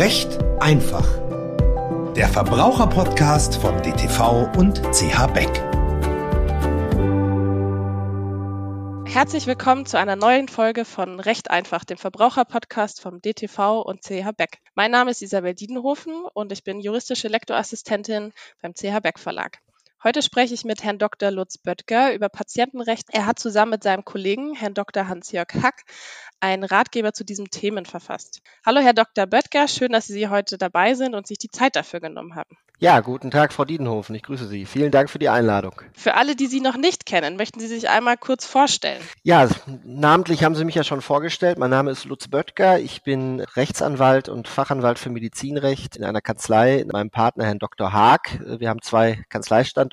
Recht einfach. Der Verbraucherpodcast von DTV und CH Beck. Herzlich willkommen zu einer neuen Folge von Recht einfach, dem Verbraucherpodcast vom DTV und CH Beck. Mein Name ist Isabel Diedenhofen und ich bin juristische Lektorassistentin beim CH Beck Verlag. Heute spreche ich mit Herrn Dr. Lutz Böttger über Patientenrecht. Er hat zusammen mit seinem Kollegen, Herrn Dr. Hans-Jörg Hack, einen Ratgeber zu diesem Themen verfasst. Hallo, Herr Dr. Böttger, schön, dass Sie heute dabei sind und sich die Zeit dafür genommen haben. Ja, guten Tag, Frau Diedenhofen. Ich grüße Sie. Vielen Dank für die Einladung. Für alle, die Sie noch nicht kennen, möchten Sie sich einmal kurz vorstellen? Ja, namentlich haben Sie mich ja schon vorgestellt. Mein Name ist Lutz Böttger. Ich bin Rechtsanwalt und Fachanwalt für Medizinrecht in einer Kanzlei mit meinem Partner, Herrn Dr. Haag. Wir haben zwei Kanzleistandorte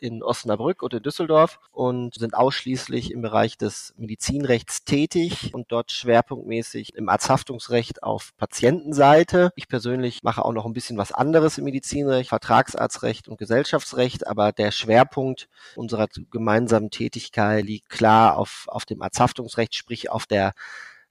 in Osnabrück und in Düsseldorf und sind ausschließlich im Bereich des Medizinrechts tätig und dort schwerpunktmäßig im Arzthaftungsrecht auf Patientenseite. Ich persönlich mache auch noch ein bisschen was anderes im Medizinrecht Vertragsarztrecht und Gesellschaftsrecht, aber der Schwerpunkt unserer gemeinsamen Tätigkeit liegt klar auf, auf dem Arzthaftungsrecht, sprich auf der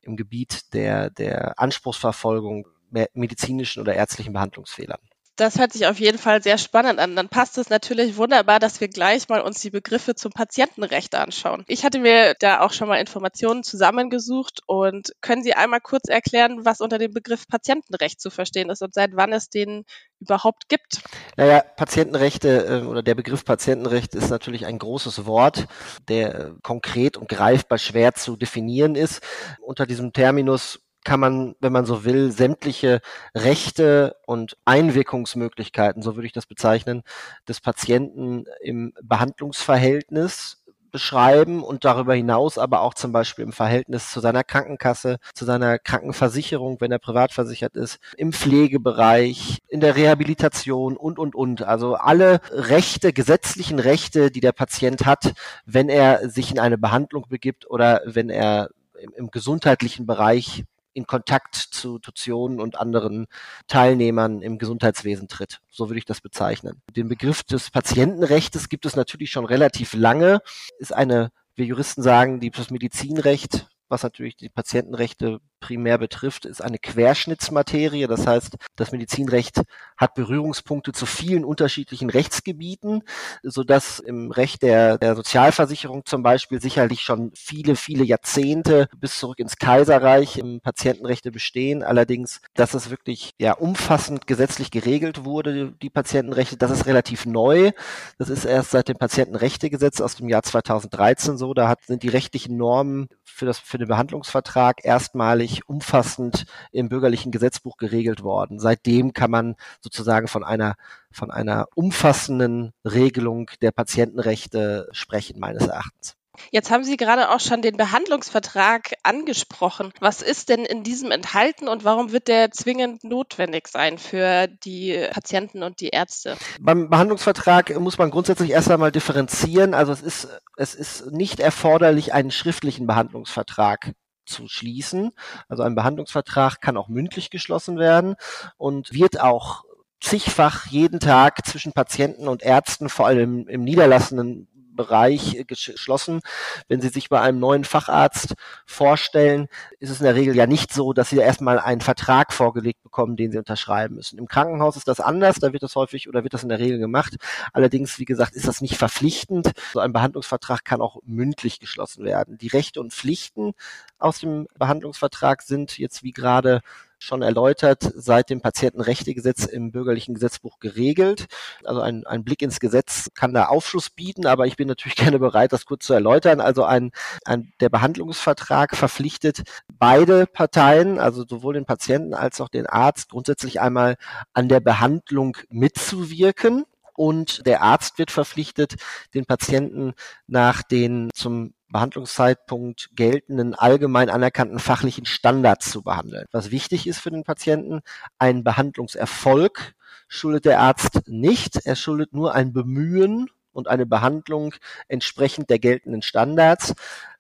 im Gebiet der, der Anspruchsverfolgung medizinischen oder ärztlichen Behandlungsfehlern. Das hört sich auf jeden Fall sehr spannend an. Dann passt es natürlich wunderbar, dass wir gleich mal uns die Begriffe zum Patientenrecht anschauen. Ich hatte mir da auch schon mal Informationen zusammengesucht und können Sie einmal kurz erklären, was unter dem Begriff Patientenrecht zu verstehen ist und seit wann es den überhaupt gibt? Naja, Patientenrechte äh, oder der Begriff Patientenrecht ist natürlich ein großes Wort, der äh, konkret und greifbar schwer zu definieren ist. Unter diesem Terminus kann man, wenn man so will, sämtliche Rechte und Einwirkungsmöglichkeiten, so würde ich das bezeichnen, des Patienten im Behandlungsverhältnis beschreiben und darüber hinaus aber auch zum Beispiel im Verhältnis zu seiner Krankenkasse, zu seiner Krankenversicherung, wenn er privat versichert ist, im Pflegebereich, in der Rehabilitation und, und, und. Also alle Rechte, gesetzlichen Rechte, die der Patient hat, wenn er sich in eine Behandlung begibt oder wenn er im, im gesundheitlichen Bereich in Kontakt zu Institutionen und anderen Teilnehmern im Gesundheitswesen tritt. So würde ich das bezeichnen. Den Begriff des Patientenrechts gibt es natürlich schon relativ lange. Ist eine, wir Juristen sagen, das Medizinrecht was natürlich die Patientenrechte primär betrifft, ist eine Querschnittsmaterie. Das heißt, das Medizinrecht hat Berührungspunkte zu vielen unterschiedlichen Rechtsgebieten, so dass im Recht der, der Sozialversicherung zum Beispiel sicherlich schon viele, viele Jahrzehnte bis zurück ins Kaiserreich im Patientenrechte bestehen. Allerdings, dass es wirklich ja umfassend gesetzlich geregelt wurde, die Patientenrechte, das ist relativ neu. Das ist erst seit dem Patientenrechtegesetz aus dem Jahr 2013 so. Da hat, sind die rechtlichen Normen für das für den Behandlungsvertrag erstmalig umfassend im bürgerlichen Gesetzbuch geregelt worden. Seitdem kann man sozusagen von einer von einer umfassenden Regelung der Patientenrechte sprechen meines Erachtens. Jetzt haben Sie gerade auch schon den Behandlungsvertrag angesprochen. Was ist denn in diesem enthalten und warum wird der zwingend notwendig sein für die Patienten und die Ärzte? Beim Behandlungsvertrag muss man grundsätzlich erst einmal differenzieren. Also es ist, es ist nicht erforderlich, einen schriftlichen Behandlungsvertrag zu schließen. Also ein Behandlungsvertrag kann auch mündlich geschlossen werden und wird auch zigfach jeden Tag zwischen Patienten und Ärzten, vor allem im, niederlassenden Bereich äh, geschlossen. Wenn Sie sich bei einem neuen Facharzt vorstellen, ist es in der Regel ja nicht so, dass Sie erstmal einen Vertrag vorgelegt bekommen, den Sie unterschreiben müssen. Im Krankenhaus ist das anders, da wird das häufig oder wird das in der Regel gemacht. Allerdings, wie gesagt, ist das nicht verpflichtend. So ein Behandlungsvertrag kann auch mündlich geschlossen werden. Die Rechte und Pflichten aus dem Behandlungsvertrag sind jetzt wie gerade schon erläutert, seit dem Patientenrechtegesetz im bürgerlichen Gesetzbuch geregelt. Also ein, ein Blick ins Gesetz kann da Aufschluss bieten, aber ich bin natürlich gerne bereit, das kurz zu erläutern. Also ein, ein, der Behandlungsvertrag verpflichtet beide Parteien, also sowohl den Patienten als auch den Arzt, grundsätzlich einmal an der Behandlung mitzuwirken und der Arzt wird verpflichtet, den Patienten nach den zum Behandlungszeitpunkt geltenden allgemein anerkannten fachlichen Standards zu behandeln. Was wichtig ist für den Patienten, ein Behandlungserfolg schuldet der Arzt nicht, er schuldet nur ein Bemühen und eine Behandlung entsprechend der geltenden Standards.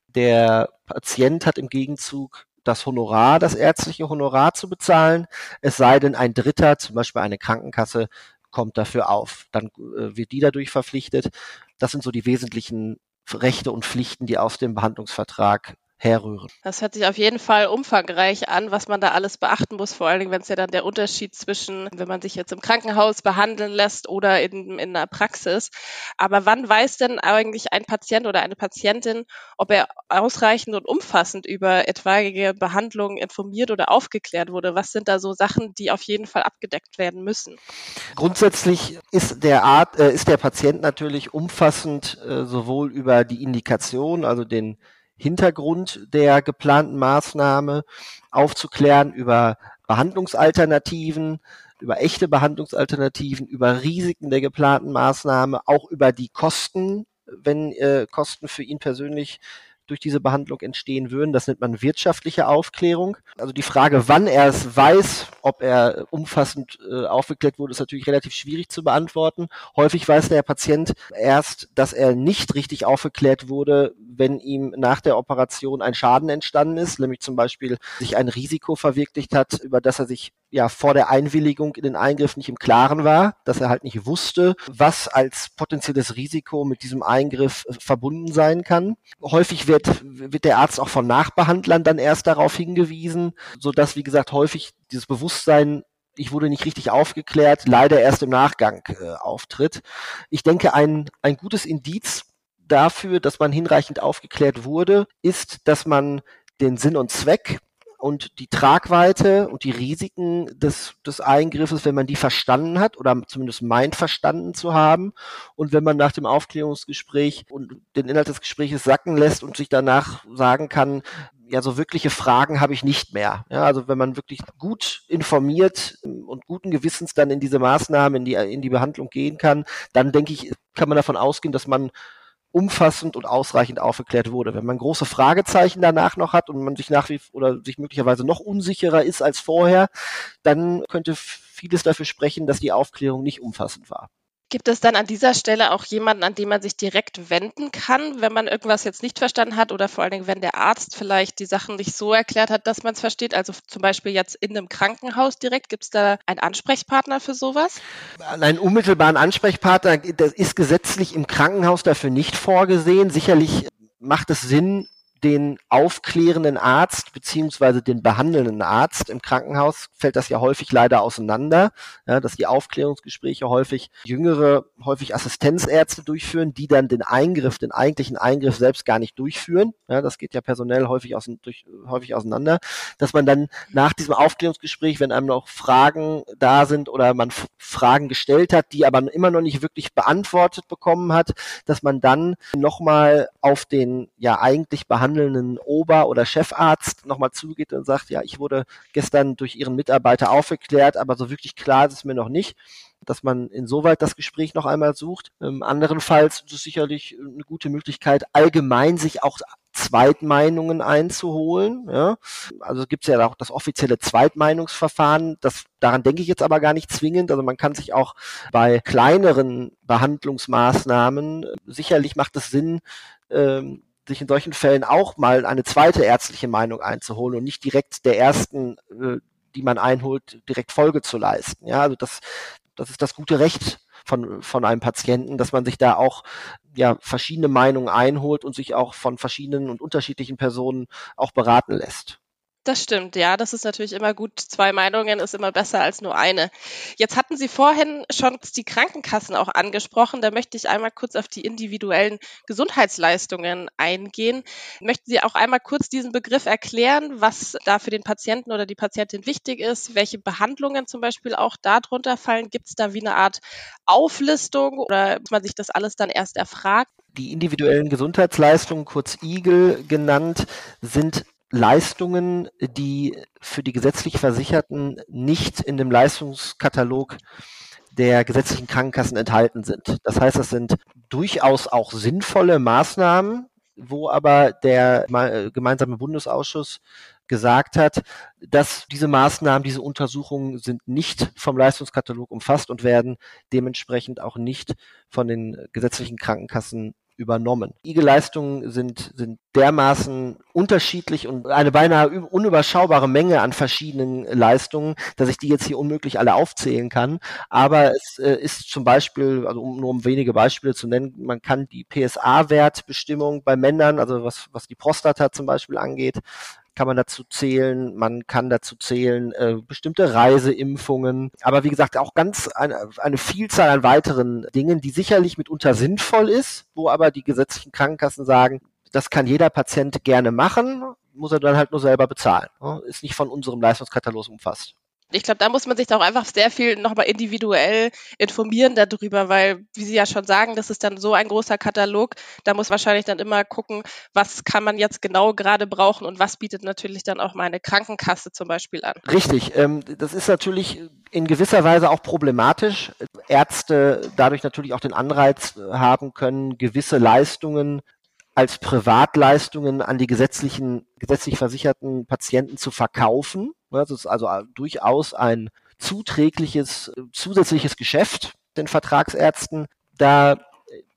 Der Patient hat im Gegenzug das Honorar, das ärztliche Honorar zu bezahlen, es sei denn, ein Dritter, zum Beispiel eine Krankenkasse, kommt dafür auf. Dann äh, wird die dadurch verpflichtet. Das sind so die wesentlichen Rechte und Pflichten, die aus dem Behandlungsvertrag herrühren. Das hört sich auf jeden Fall umfangreich an, was man da alles beachten muss, vor allen Dingen, wenn es ja dann der Unterschied zwischen, wenn man sich jetzt im Krankenhaus behandeln lässt oder in, in einer Praxis. Aber wann weiß denn eigentlich ein Patient oder eine Patientin, ob er ausreichend und umfassend über etwaige Behandlungen informiert oder aufgeklärt wurde? Was sind da so Sachen, die auf jeden Fall abgedeckt werden müssen? Grundsätzlich ist der Art, äh, ist der Patient natürlich umfassend äh, sowohl über die Indikation, also den Hintergrund der geplanten Maßnahme aufzuklären über Behandlungsalternativen, über echte Behandlungsalternativen, über Risiken der geplanten Maßnahme, auch über die Kosten, wenn äh, Kosten für ihn persönlich durch diese Behandlung entstehen würden. Das nennt man wirtschaftliche Aufklärung. Also die Frage, wann er es weiß, ob er umfassend äh, aufgeklärt wurde, ist natürlich relativ schwierig zu beantworten. Häufig weiß der Patient erst, dass er nicht richtig aufgeklärt wurde, wenn ihm nach der Operation ein Schaden entstanden ist, nämlich zum Beispiel sich ein Risiko verwirklicht hat, über das er sich ja vor der Einwilligung in den Eingriff nicht im Klaren war, dass er halt nicht wusste, was als potenzielles Risiko mit diesem Eingriff äh, verbunden sein kann. Häufig wird, wird der Arzt auch von Nachbehandlern dann erst darauf hingewiesen, so dass, wie gesagt, häufig dieses Bewusstsein ich wurde nicht richtig aufgeklärt, leider erst im Nachgang äh, auftritt. Ich denke, ein, ein gutes Indiz dafür, dass man hinreichend aufgeklärt wurde, ist, dass man den Sinn und Zweck und die Tragweite und die Risiken des, des Eingriffes, wenn man die verstanden hat oder zumindest meint verstanden zu haben und wenn man nach dem Aufklärungsgespräch und den Inhalt des Gesprächs sacken lässt und sich danach sagen kann, ja, so wirkliche Fragen habe ich nicht mehr. Ja, also wenn man wirklich gut informiert und guten Gewissens dann in diese Maßnahmen, in die, in die Behandlung gehen kann, dann denke ich, kann man davon ausgehen, dass man umfassend und ausreichend aufgeklärt wurde. Wenn man große Fragezeichen danach noch hat und man sich nach wie oder sich möglicherweise noch unsicherer ist als vorher, dann könnte vieles dafür sprechen, dass die Aufklärung nicht umfassend war. Gibt es dann an dieser Stelle auch jemanden, an den man sich direkt wenden kann, wenn man irgendwas jetzt nicht verstanden hat oder vor allen Dingen, wenn der Arzt vielleicht die Sachen nicht so erklärt hat, dass man es versteht? Also zum Beispiel jetzt in einem Krankenhaus direkt, gibt es da einen Ansprechpartner für sowas? Einen unmittelbaren Ansprechpartner, das ist gesetzlich im Krankenhaus dafür nicht vorgesehen. Sicherlich macht es Sinn, den aufklärenden Arzt beziehungsweise den behandelnden Arzt. Im Krankenhaus fällt das ja häufig leider auseinander, ja, dass die Aufklärungsgespräche häufig jüngere, häufig Assistenzärzte durchführen, die dann den Eingriff, den eigentlichen Eingriff selbst gar nicht durchführen. Ja, das geht ja personell häufig, aus, durch, häufig auseinander, dass man dann nach diesem Aufklärungsgespräch, wenn einem noch Fragen da sind oder man Fragen gestellt hat, die aber immer noch nicht wirklich beantwortet bekommen hat, dass man dann nochmal auf den ja eigentlich behandelnden behandelnden Ober- oder Chefarzt nochmal zugeht und sagt, ja, ich wurde gestern durch Ihren Mitarbeiter aufgeklärt, aber so wirklich klar ist es mir noch nicht dass man insoweit das Gespräch noch einmal sucht. Ähm, anderenfalls ist es sicherlich eine gute Möglichkeit, allgemein sich auch Zweitmeinungen einzuholen. Ja? Also gibt es ja auch das offizielle Zweitmeinungsverfahren. Das, daran denke ich jetzt aber gar nicht zwingend. Also man kann sich auch bei kleineren Behandlungsmaßnahmen, sicherlich macht es Sinn, ähm, sich in solchen Fällen auch mal eine zweite ärztliche Meinung einzuholen und nicht direkt der ersten, äh, die man einholt, direkt Folge zu leisten. Ja, also das, das ist das gute Recht von, von einem Patienten, dass man sich da auch ja, verschiedene Meinungen einholt und sich auch von verschiedenen und unterschiedlichen Personen auch beraten lässt. Das stimmt, ja, das ist natürlich immer gut. Zwei Meinungen ist immer besser als nur eine. Jetzt hatten Sie vorhin schon die Krankenkassen auch angesprochen. Da möchte ich einmal kurz auf die individuellen Gesundheitsleistungen eingehen. Möchten Sie auch einmal kurz diesen Begriff erklären, was da für den Patienten oder die Patientin wichtig ist, welche Behandlungen zum Beispiel auch darunter fallen? Gibt es da wie eine Art Auflistung oder muss man sich das alles dann erst erfragt? Die individuellen Gesundheitsleistungen, kurz IGEL genannt, sind Leistungen, die für die gesetzlich Versicherten nicht in dem Leistungskatalog der gesetzlichen Krankenkassen enthalten sind. Das heißt, das sind durchaus auch sinnvolle Maßnahmen, wo aber der gemeinsame Bundesausschuss gesagt hat, dass diese Maßnahmen, diese Untersuchungen sind nicht vom Leistungskatalog umfasst und werden dementsprechend auch nicht von den gesetzlichen Krankenkassen übernommen. IG-Leistungen sind, sind dermaßen unterschiedlich und eine beinahe unüberschaubare Menge an verschiedenen Leistungen, dass ich die jetzt hier unmöglich alle aufzählen kann. Aber es äh, ist zum Beispiel, also um nur um wenige Beispiele zu nennen, man kann die PSA-Wertbestimmung bei Männern, also was, was die Prostata zum Beispiel angeht, kann man dazu zählen, man kann dazu zählen äh, bestimmte Reiseimpfungen, aber wie gesagt auch ganz eine, eine Vielzahl an weiteren Dingen, die sicherlich mitunter sinnvoll ist, wo aber die gesetzlichen Krankenkassen sagen, das kann jeder Patient gerne machen, muss er dann halt nur selber bezahlen. Ist nicht von unserem Leistungskatalog umfasst. Ich glaube, da muss man sich auch einfach sehr viel nochmal individuell informieren darüber, weil, wie Sie ja schon sagen, das ist dann so ein großer Katalog. Da muss wahrscheinlich dann immer gucken, was kann man jetzt genau gerade brauchen und was bietet natürlich dann auch meine Krankenkasse zum Beispiel an. Richtig. Ähm, das ist natürlich in gewisser Weise auch problematisch. Ärzte dadurch natürlich auch den Anreiz haben können, gewisse Leistungen als Privatleistungen an die gesetzlichen, gesetzlich versicherten Patienten zu verkaufen. Das ist also durchaus ein zuträgliches, zusätzliches Geschäft den Vertragsärzten, da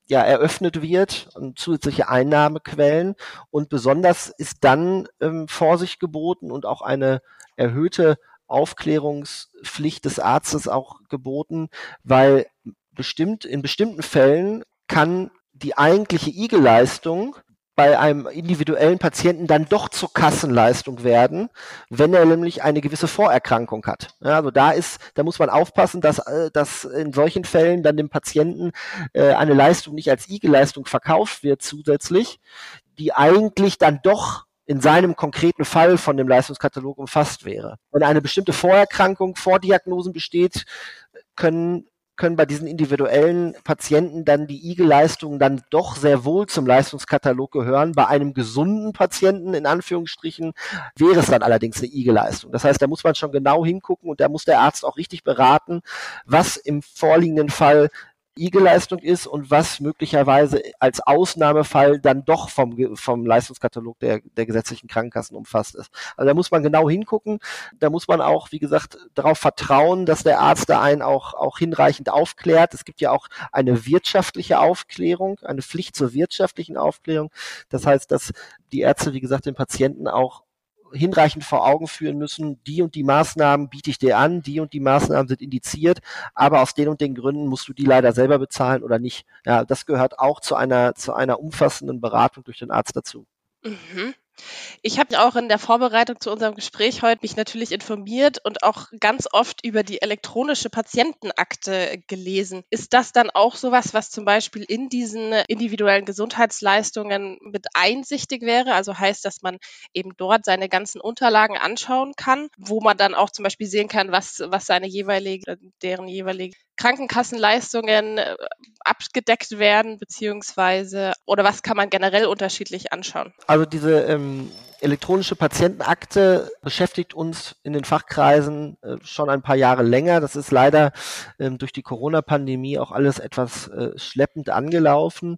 ja eröffnet wird zusätzliche Einnahmequellen. Und besonders ist dann ähm, Vorsicht geboten und auch eine erhöhte Aufklärungspflicht des Arztes auch geboten, weil bestimmt in bestimmten Fällen kann die eigentliche IG-Leistung bei einem individuellen Patienten dann doch zur Kassenleistung werden, wenn er nämlich eine gewisse Vorerkrankung hat. Ja, also da ist, da muss man aufpassen, dass, äh, dass in solchen Fällen dann dem Patienten äh, eine Leistung nicht als IG-Leistung verkauft wird zusätzlich, die eigentlich dann doch in seinem konkreten Fall von dem Leistungskatalog umfasst wäre. Wenn eine bestimmte Vorerkrankung, Vordiagnosen besteht, können können bei diesen individuellen Patienten dann die IG-Leistungen dann doch sehr wohl zum Leistungskatalog gehören. Bei einem gesunden Patienten, in Anführungsstrichen, wäre es dann allerdings eine IG-Leistung. Das heißt, da muss man schon genau hingucken und da muss der Arzt auch richtig beraten, was im vorliegenden Fall IG-Leistung ist und was möglicherweise als Ausnahmefall dann doch vom, vom Leistungskatalog der, der gesetzlichen Krankenkassen umfasst ist. Also da muss man genau hingucken. Da muss man auch, wie gesagt, darauf vertrauen, dass der Arzt da einen auch, auch hinreichend aufklärt. Es gibt ja auch eine wirtschaftliche Aufklärung, eine Pflicht zur wirtschaftlichen Aufklärung. Das heißt, dass die Ärzte, wie gesagt, den Patienten auch hinreichend vor Augen führen müssen, die und die Maßnahmen biete ich dir an, die und die Maßnahmen sind indiziert, aber aus den und den Gründen musst du die leider selber bezahlen oder nicht. Ja, das gehört auch zu einer, zu einer umfassenden Beratung durch den Arzt dazu. Mhm. Ich habe auch in der Vorbereitung zu unserem Gespräch heute mich natürlich informiert und auch ganz oft über die elektronische Patientenakte gelesen. Ist das dann auch sowas, was zum Beispiel in diesen individuellen Gesundheitsleistungen mit einsichtig wäre? Also heißt, dass man eben dort seine ganzen Unterlagen anschauen kann, wo man dann auch zum Beispiel sehen kann, was, was seine jeweilige, deren jeweilige Krankenkassenleistungen äh, abgedeckt werden, beziehungsweise oder was kann man generell unterschiedlich anschauen? Also diese ähm, elektronische Patientenakte beschäftigt uns in den Fachkreisen äh, schon ein paar Jahre länger. Das ist leider ähm, durch die Corona-Pandemie auch alles etwas äh, schleppend angelaufen.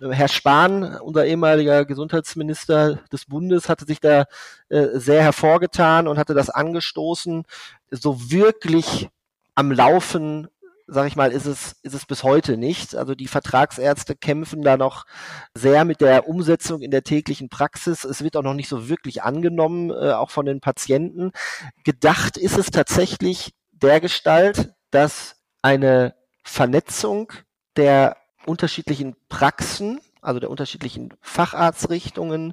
Äh, Herr Spahn, unser ehemaliger Gesundheitsminister des Bundes, hatte sich da äh, sehr hervorgetan und hatte das angestoßen. So wirklich am Laufen sag ich mal, ist es, ist es bis heute nicht. Also die Vertragsärzte kämpfen da noch sehr mit der Umsetzung in der täglichen Praxis. Es wird auch noch nicht so wirklich angenommen, äh, auch von den Patienten. Gedacht ist es tatsächlich der Gestalt, dass eine Vernetzung der unterschiedlichen Praxen also der unterschiedlichen Facharztrichtungen,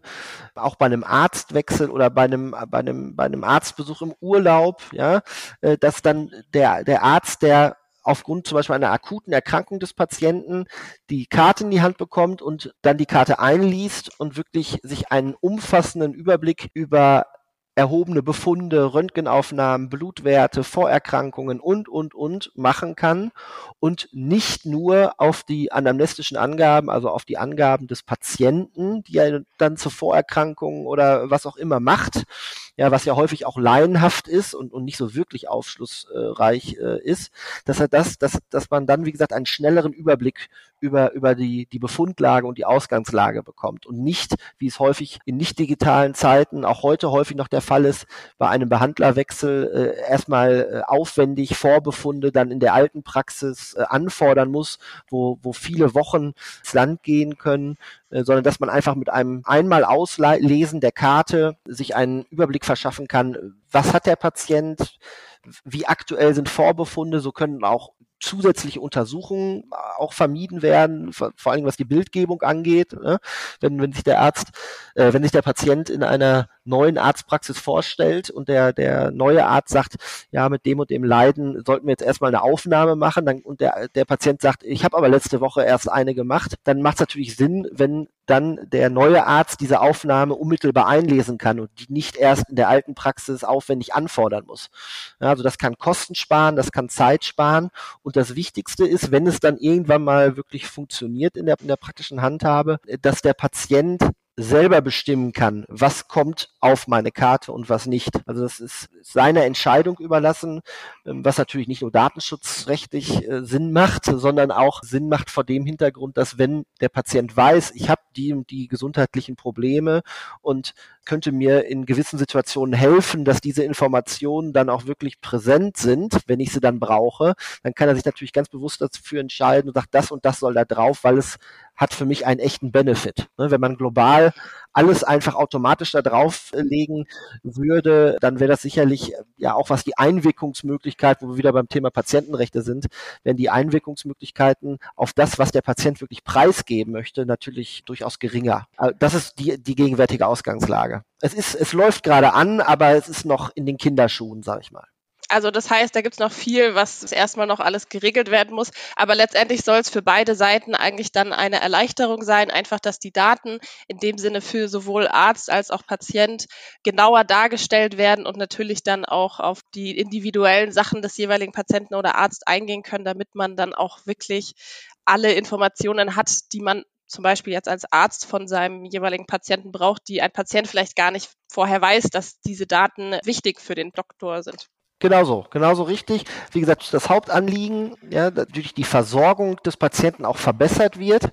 auch bei einem Arztwechsel oder bei einem, bei einem, bei einem Arztbesuch im Urlaub, ja, äh, dass dann der, der Arzt, der aufgrund zum Beispiel einer akuten Erkrankung des Patienten die Karte in die Hand bekommt und dann die Karte einliest und wirklich sich einen umfassenden Überblick über erhobene Befunde, Röntgenaufnahmen, Blutwerte, Vorerkrankungen und, und, und machen kann und nicht nur auf die anamnestischen Angaben, also auf die Angaben des Patienten, die er dann zur Vorerkrankung oder was auch immer macht, ja, was ja häufig auch laienhaft ist und, und nicht so wirklich aufschlussreich äh, ist, dass er das, dass, dass man dann, wie gesagt, einen schnelleren Überblick über, über die, die Befundlage und die Ausgangslage bekommt und nicht, wie es häufig in nicht digitalen Zeiten, auch heute häufig noch der Fall ist, bei einem Behandlerwechsel äh, erstmal äh, aufwendig Vorbefunde dann in der alten Praxis äh, anfordern muss, wo, wo viele Wochen ins Land gehen können, sondern dass man einfach mit einem einmal Auslesen der Karte sich einen Überblick verschaffen kann, was hat der Patient, wie aktuell sind Vorbefunde, so können auch zusätzliche Untersuchungen auch vermieden werden, vor, vor allem was die Bildgebung angeht. Ne? Wenn, wenn sich der Arzt, äh, wenn sich der Patient in einer neuen Arztpraxis vorstellt und der, der neue Arzt sagt, ja, mit dem und dem Leiden sollten wir jetzt erstmal eine Aufnahme machen dann, und der, der Patient sagt, ich habe aber letzte Woche erst eine gemacht, dann macht es natürlich Sinn, wenn dann der neue Arzt diese Aufnahme unmittelbar einlesen kann und die nicht erst in der alten Praxis aufwendig anfordern muss. Ja, also das kann Kosten sparen, das kann Zeit sparen und das Wichtigste ist, wenn es dann irgendwann mal wirklich funktioniert in der, in der praktischen Handhabe, dass der Patient selber bestimmen kann, was kommt auf meine Karte und was nicht. Also das ist seiner Entscheidung überlassen, ähm, was natürlich nicht nur datenschutzrechtlich äh, Sinn macht, sondern auch Sinn macht vor dem Hintergrund, dass wenn der Patient weiß, ich habe die und die gesundheitlichen Probleme und könnte mir in gewissen Situationen helfen, dass diese Informationen dann auch wirklich präsent sind, wenn ich sie dann brauche, dann kann er sich natürlich ganz bewusst dafür entscheiden und sagt, das und das soll da drauf, weil es hat für mich einen echten Benefit. Ne, wenn man global alles einfach automatisch da drauflegen würde, dann wäre das sicherlich ja auch was die Einwirkungsmöglichkeit, wo wir wieder beim Thema Patientenrechte sind, wenn die Einwirkungsmöglichkeiten auf das, was der Patient wirklich preisgeben möchte, natürlich durchaus geringer. Also das ist die, die gegenwärtige Ausgangslage. Es ist, es läuft gerade an, aber es ist noch in den Kinderschuhen, sag ich mal. Also das heißt, da gibt es noch viel, was erstmal noch alles geregelt werden muss. Aber letztendlich soll es für beide Seiten eigentlich dann eine Erleichterung sein, einfach, dass die Daten in dem Sinne für sowohl Arzt als auch Patient genauer dargestellt werden und natürlich dann auch auf die individuellen Sachen des jeweiligen Patienten oder Arzt eingehen können, damit man dann auch wirklich alle Informationen hat, die man zum Beispiel jetzt als Arzt von seinem jeweiligen Patienten braucht, die ein Patient vielleicht gar nicht vorher weiß, dass diese Daten wichtig für den Doktor sind. Genauso, genauso richtig. Wie gesagt, das Hauptanliegen, ja, durch die Versorgung des Patienten auch verbessert wird.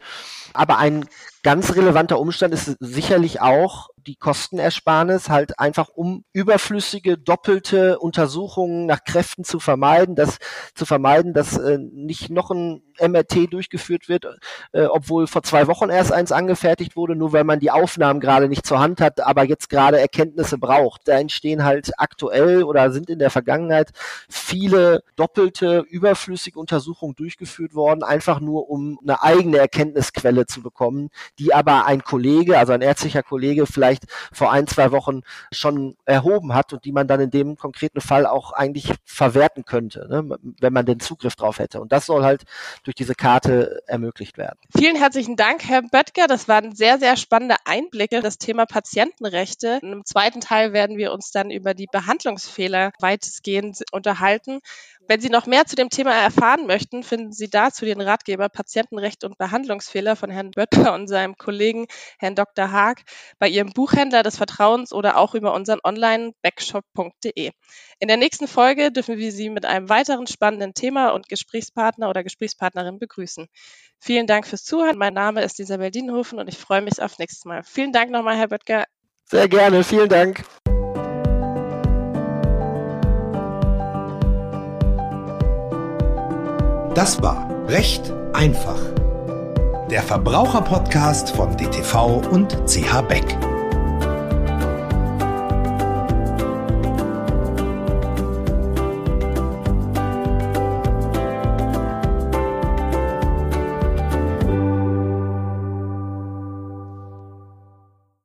Aber ein ganz relevanter Umstand ist sicherlich auch die Kostenersparnis, halt einfach um überflüssige, doppelte Untersuchungen nach Kräften zu vermeiden, dass zu vermeiden, dass äh, nicht noch ein MRT durchgeführt wird, äh, obwohl vor zwei Wochen erst eins angefertigt wurde, nur weil man die Aufnahmen gerade nicht zur Hand hat, aber jetzt gerade Erkenntnisse braucht. Da entstehen halt aktuell oder sind in der Vergangenheit viele doppelte, überflüssige Untersuchungen durchgeführt worden, einfach nur um eine eigene Erkenntnisquelle zu bekommen, die aber ein Kollege, also ein ärztlicher Kollege vielleicht vor ein, zwei Wochen schon erhoben hat und die man dann in dem konkreten Fall auch eigentlich verwerten könnte, ne, wenn man den Zugriff drauf hätte. Und das soll halt durch diese Karte ermöglicht werden. Vielen herzlichen Dank, Herr Böttger. Das waren sehr, sehr spannende Einblicke in das Thema Patientenrechte. Im zweiten Teil werden wir uns dann über die Behandlungsfehler weitestgehend unterhalten. Wenn Sie noch mehr zu dem Thema erfahren möchten, finden Sie dazu den Ratgeber Patientenrecht und Behandlungsfehler von Herrn Böttger und seinem Kollegen Herrn Dr. Haag bei Ihrem Buchhändler des Vertrauens oder auch über unseren Online-Backshop.de. In der nächsten Folge dürfen wir Sie mit einem weiteren spannenden Thema und Gesprächspartner oder Gesprächspartnerin begrüßen. Vielen Dank fürs Zuhören. Mein Name ist Isabel Dienhofen und ich freue mich auf nächstes Mal. Vielen Dank nochmal, Herr Böttger. Sehr gerne. Vielen Dank. Das war Recht einfach. Der Verbraucherpodcast von DTV und CH Beck.